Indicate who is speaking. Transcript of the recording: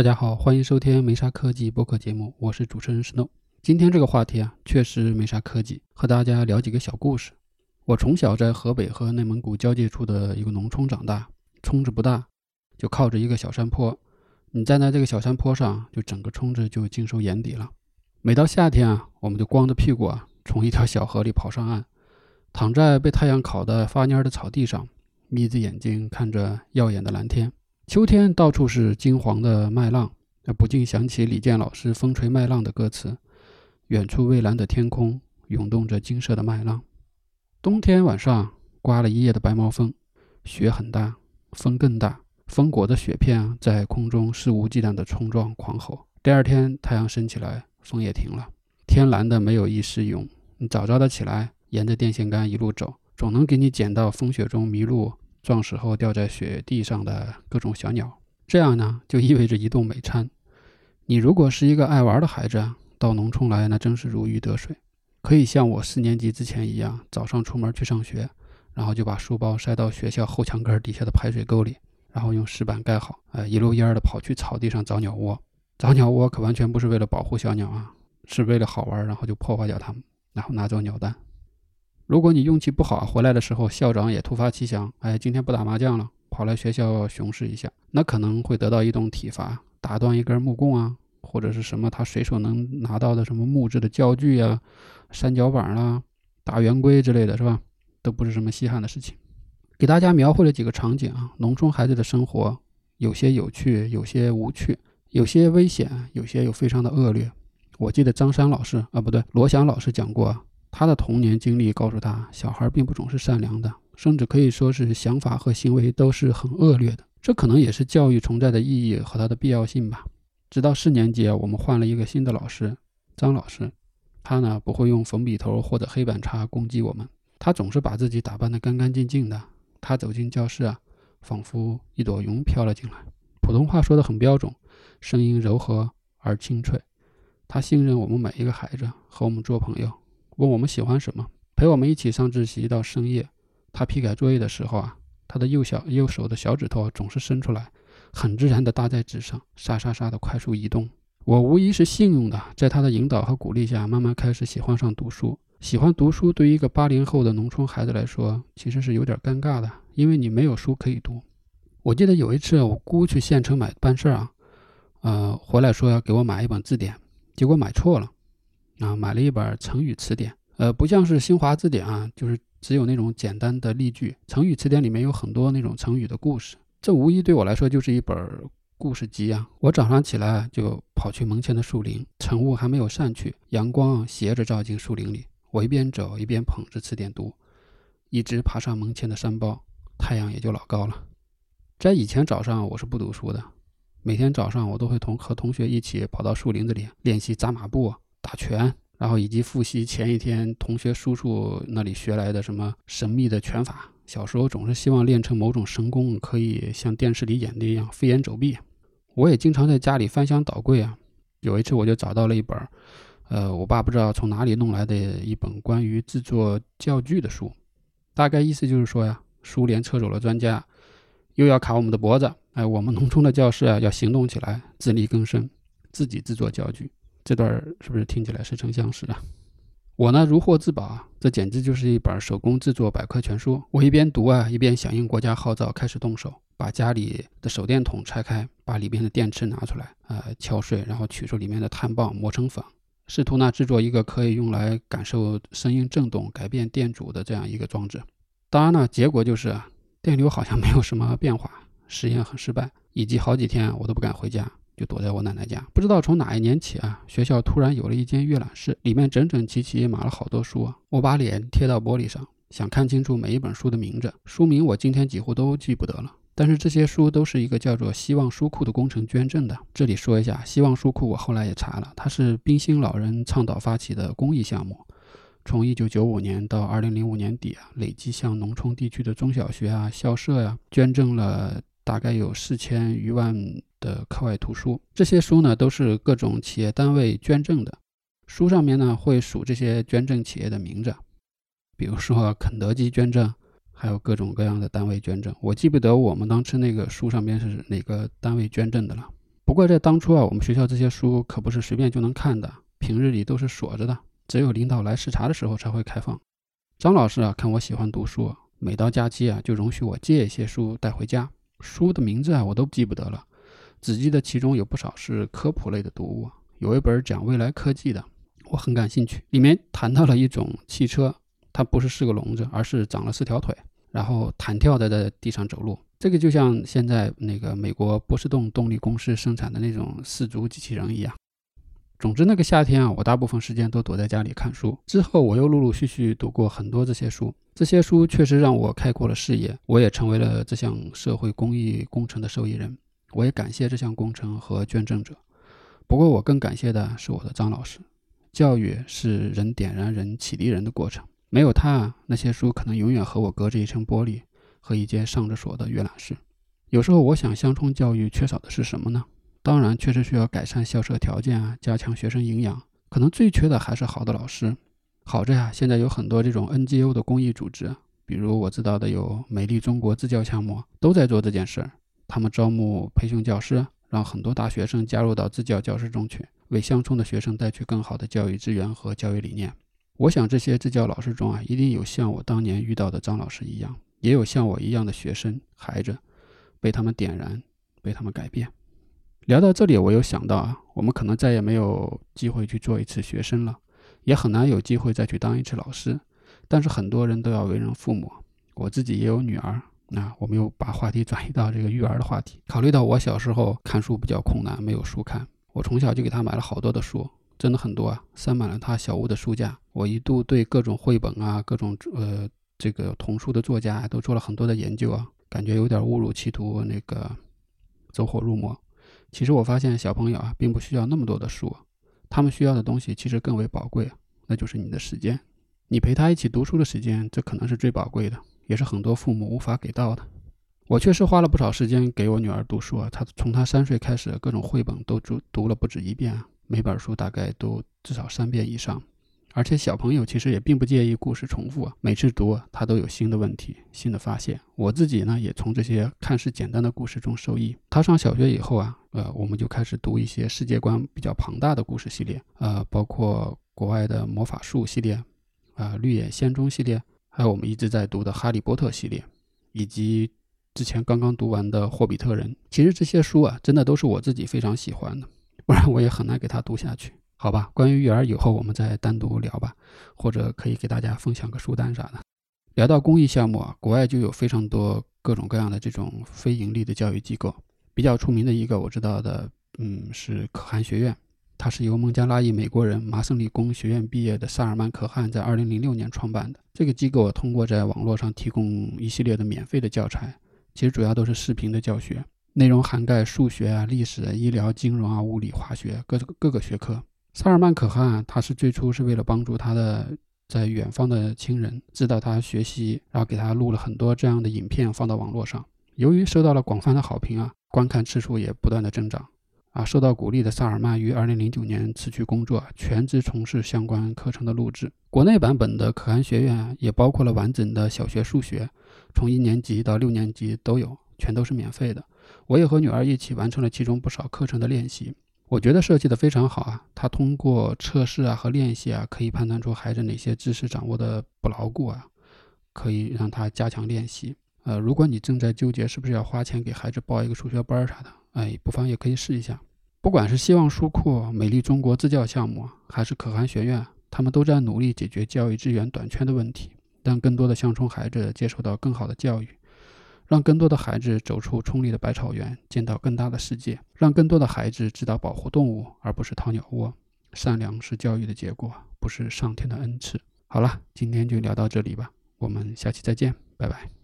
Speaker 1: 大家好，欢迎收听没啥科技播客节目，我是主持人 Snow。今天这个话题啊，确实没啥科技，和大家聊几个小故事。我从小在河北和内蒙古交界处的一个农村长大，村子不大，就靠着一个小山坡。你站在这个小山坡上，就整个村子就尽收眼底了。每到夏天啊，我们就光着屁股啊，从一条小河里跑上岸，躺在被太阳烤得发蔫的草地上，眯着眼睛看着耀眼的蓝天。秋天到处是金黄的麦浪，那不禁想起李健老师《风吹麦浪》的歌词：“远处蔚蓝的天空涌动着金色的麦浪。”冬天晚上刮了一夜的白毛风，雪很大，风更大，风裹着雪片在空中肆无忌惮地冲撞狂吼。第二天太阳升起来，风也停了，天蓝的没有一丝云。你早早的起来，沿着电线杆一路走，总能给你捡到风雪中迷路。撞死后掉在雪地上的各种小鸟，这样呢就意味着一顿美餐。你如果是一个爱玩的孩子，到农村来那真是如鱼得水，可以像我四年级之前一样，早上出门去上学，然后就把书包塞到学校后墙根底下的排水沟里，然后用石板盖好，呃，一溜烟儿的跑去草地上找鸟窝。找鸟窝可完全不是为了保护小鸟啊，是为了好玩，然后就破坏掉它们，然后拿走鸟蛋。如果你运气不好，回来的时候校长也突发奇想，哎，今天不打麻将了，跑来学校巡视一下，那可能会得到一顿体罚，打断一根木棍啊，或者是什么他随手能拿到的什么木质的教具呀、三角板啦、大圆规之类的是吧？都不是什么稀罕的事情。给大家描绘了几个场景啊，农村孩子的生活有些有趣，有些无趣，有些危险，有些又非常的恶劣。我记得张山老师啊，不对，罗翔老师讲过。他的童年经历告诉他，小孩并不总是善良的，甚至可以说是想法和行为都是很恶劣的。这可能也是教育存在的意义和它的必要性吧。直到四年级，我们换了一个新的老师，张老师。他呢不会用粉笔头或者黑板擦攻击我们，他总是把自己打扮得干干净净的。他走进教室啊，仿佛一朵云飘了进来，普通话说得很标准，声音柔和而清脆。他信任我们每一个孩子，和我们做朋友。问我们喜欢什么，陪我们一起上自习到深夜。他批改作业的时候啊，他的右小右手的小指头总是伸出来，很自然地搭在纸上，沙沙沙地快速移动。我无疑是幸运的，在他的引导和鼓励下，慢慢开始喜欢上读书。喜欢读书对于一个八零后的农村孩子来说，其实是有点尴尬的，因为你没有书可以读。我记得有一次，我姑去县城买办事儿啊，呃，回来说要给我买一本字典，结果买错了。啊，买了一本成语词典，呃，不像是新华字典啊，就是只有那种简单的例句。成语词典里面有很多那种成语的故事，这无疑对我来说就是一本故事集啊。我早上起来就跑去门前的树林，晨雾还没有散去，阳光斜着照进树林里。我一边走一边捧着词典读，一直爬上门前的山包，太阳也就老高了。在以前早上我是不读书的，每天早上我都会同和同学一起跑到树林子里练习扎马步。打拳，然后以及复习前一天同学叔叔那里学来的什么神秘的拳法。小时候总是希望练成某种神功，可以像电视里演的一样飞檐走壁。我也经常在家里翻箱倒柜啊。有一次我就找到了一本，呃，我爸不知道从哪里弄来的一本关于制作教具的书。大概意思就是说呀，苏联撤走了专家，又要卡我们的脖子。哎，我们农村的教师啊，要行动起来，自力更生，自己制作教具。这段是不是听起来似曾相识啊？我呢如获至宝啊，这简直就是一本手工制作百科全书。我一边读啊，一边响应国家号召，开始动手，把家里的手电筒拆开，把里面的电池拿出来，呃，敲碎，然后取出里面的碳棒，磨成粉，试图呢制作一个可以用来感受声音震动、改变电阻的这样一个装置。当然呢，结果就是电流好像没有什么变化，实验很失败，以及好几天我都不敢回家。就躲在我奶奶家，不知道从哪一年起啊，学校突然有了一间阅览室，里面整整齐齐码了好多书啊。我把脸贴到玻璃上，想看清楚每一本书的名字。书名我今天几乎都记不得了，但是这些书都是一个叫做“希望书库”的工程捐赠的。这里说一下，希望书库我后来也查了，它是冰心老人倡导发起的公益项目，从1995年到2005年底啊，累计向农村地区的中小学啊、校舍呀捐赠了。大概有四千余万的课外图书，这些书呢都是各种企业单位捐赠的。书上面呢会数这些捐赠企业的名字，比如说肯德基捐赠，还有各种各样的单位捐赠。我记不得我们当时那个书上面是哪个单位捐赠的了。不过在当初啊，我们学校这些书可不是随便就能看的，平日里都是锁着的，只有领导来视察的时候才会开放。张老师啊，看我喜欢读书，每到假期啊，就容许我借一些书带回家。书的名字啊，我都记不得了，只记得其中有不少是科普类的读物。有一本讲未来科技的，我很感兴趣，里面谈到了一种汽车，它不是四个笼子，而是长了四条腿，然后弹跳的在地上走路。这个就像现在那个美国波士顿动力公司生产的那种四足机器人一样。总之，那个夏天啊，我大部分时间都躲在家里看书。之后，我又陆陆续续读过很多这些书，这些书确实让我开阔了视野，我也成为了这项社会公益工程的受益人。我也感谢这项工程和捐赠者。不过，我更感谢的是我的张老师。教育是人点燃人、启迪人的过程，没有他，那些书可能永远和我隔着一层玻璃。和一间上着锁的阅览室。有时候我想，乡村教育缺少的是什么呢？当然，确实需要改善校舍条件啊，加强学生营养。可能最缺的还是好的老师。好着呀，现在有很多这种 NGO 的公益组织，比如我知道的有美丽中国支教项目，都在做这件事儿。他们招募培训教师，让很多大学生加入到支教教师中去，为乡村的学生带去更好的教育资源和教育理念。我想，这些支教老师中啊，一定有像我当年遇到的张老师一样。也有像我一样的学生孩子，被他们点燃，被他们改变。聊到这里，我又想到啊，我们可能再也没有机会去做一次学生了，也很难有机会再去当一次老师。但是很多人都要为人父母，我自己也有女儿，那我们又把话题 转移到这个育儿的话题。考虑到我小时候看书比较困难，没有书看，我从小就给她买了好多的书，真的很多啊，塞满了她小屋的书架。我一度对各种绘本啊，各种呃。这个童书的作家都做了很多的研究啊，感觉有点误入歧途，那个走火入魔。其实我发现小朋友啊，并不需要那么多的书，他们需要的东西其实更为宝贵，那就是你的时间。你陪他一起读书的时间，这可能是最宝贵的，也是很多父母无法给到的。我确实花了不少时间给我女儿读书啊，她从她三岁开始，各种绘本都读读了不止一遍，每本书大概都至少三遍以上。而且小朋友其实也并不介意故事重复啊，每次读他都有新的问题、新的发现。我自己呢也从这些看似简单的故事中受益。他上小学以后啊，呃，我们就开始读一些世界观比较庞大的故事系列，呃，包括国外的魔法树系列，啊，绿野仙踪系列，还有我们一直在读的哈利波特系列，以及之前刚刚读完的霍比特人。其实这些书啊，真的都是我自己非常喜欢的，不然我也很难给他读下去。好吧，关于育儿以后我们再单独聊吧，或者可以给大家分享个书单啥的。聊到公益项目啊，国外就有非常多各种各样的这种非盈利的教育机构，比较出名的一个我知道的，嗯，是可汗学院，它是由孟加拉裔美国人麻省理工学院毕业的萨尔曼·可汗在2006年创办的。这个机构通过在网络上提供一系列的免费的教材，其实主要都是视频的教学，内容涵盖数学啊、历史、医疗、金融啊、物理、化学各各个学科。萨尔曼·可汗，他是最初是为了帮助他的在远方的亲人，指导他学习，然后给他录了很多这样的影片放到网络上。由于受到了广泛的好评啊，观看次数也不断的增长。啊，受到鼓励的萨尔曼于2009年辞去工作，全职从事相关课程的录制。国内版本的可汗学院也包括了完整的小学数学，从一年级到六年级都有，全都是免费的。我也和女儿一起完成了其中不少课程的练习。我觉得设计的非常好啊！他通过测试啊和练习啊，可以判断出孩子哪些知识掌握的不牢固啊，可以让他加强练习。呃，如果你正在纠结是不是要花钱给孩子报一个数学班啥的，哎，不妨也可以试一下。不管是希望书库、美丽中国支教项目，还是可汗学院，他们都在努力解决教育资源短缺的问题，让更多的乡村孩子接受到更好的教育。让更多的孩子走出村里的百草园，见到更大的世界；让更多的孩子知道保护动物，而不是掏鸟窝。善良是教育的结果，不是上天的恩赐。好了，今天就聊到这里吧，我们下期再见，拜拜。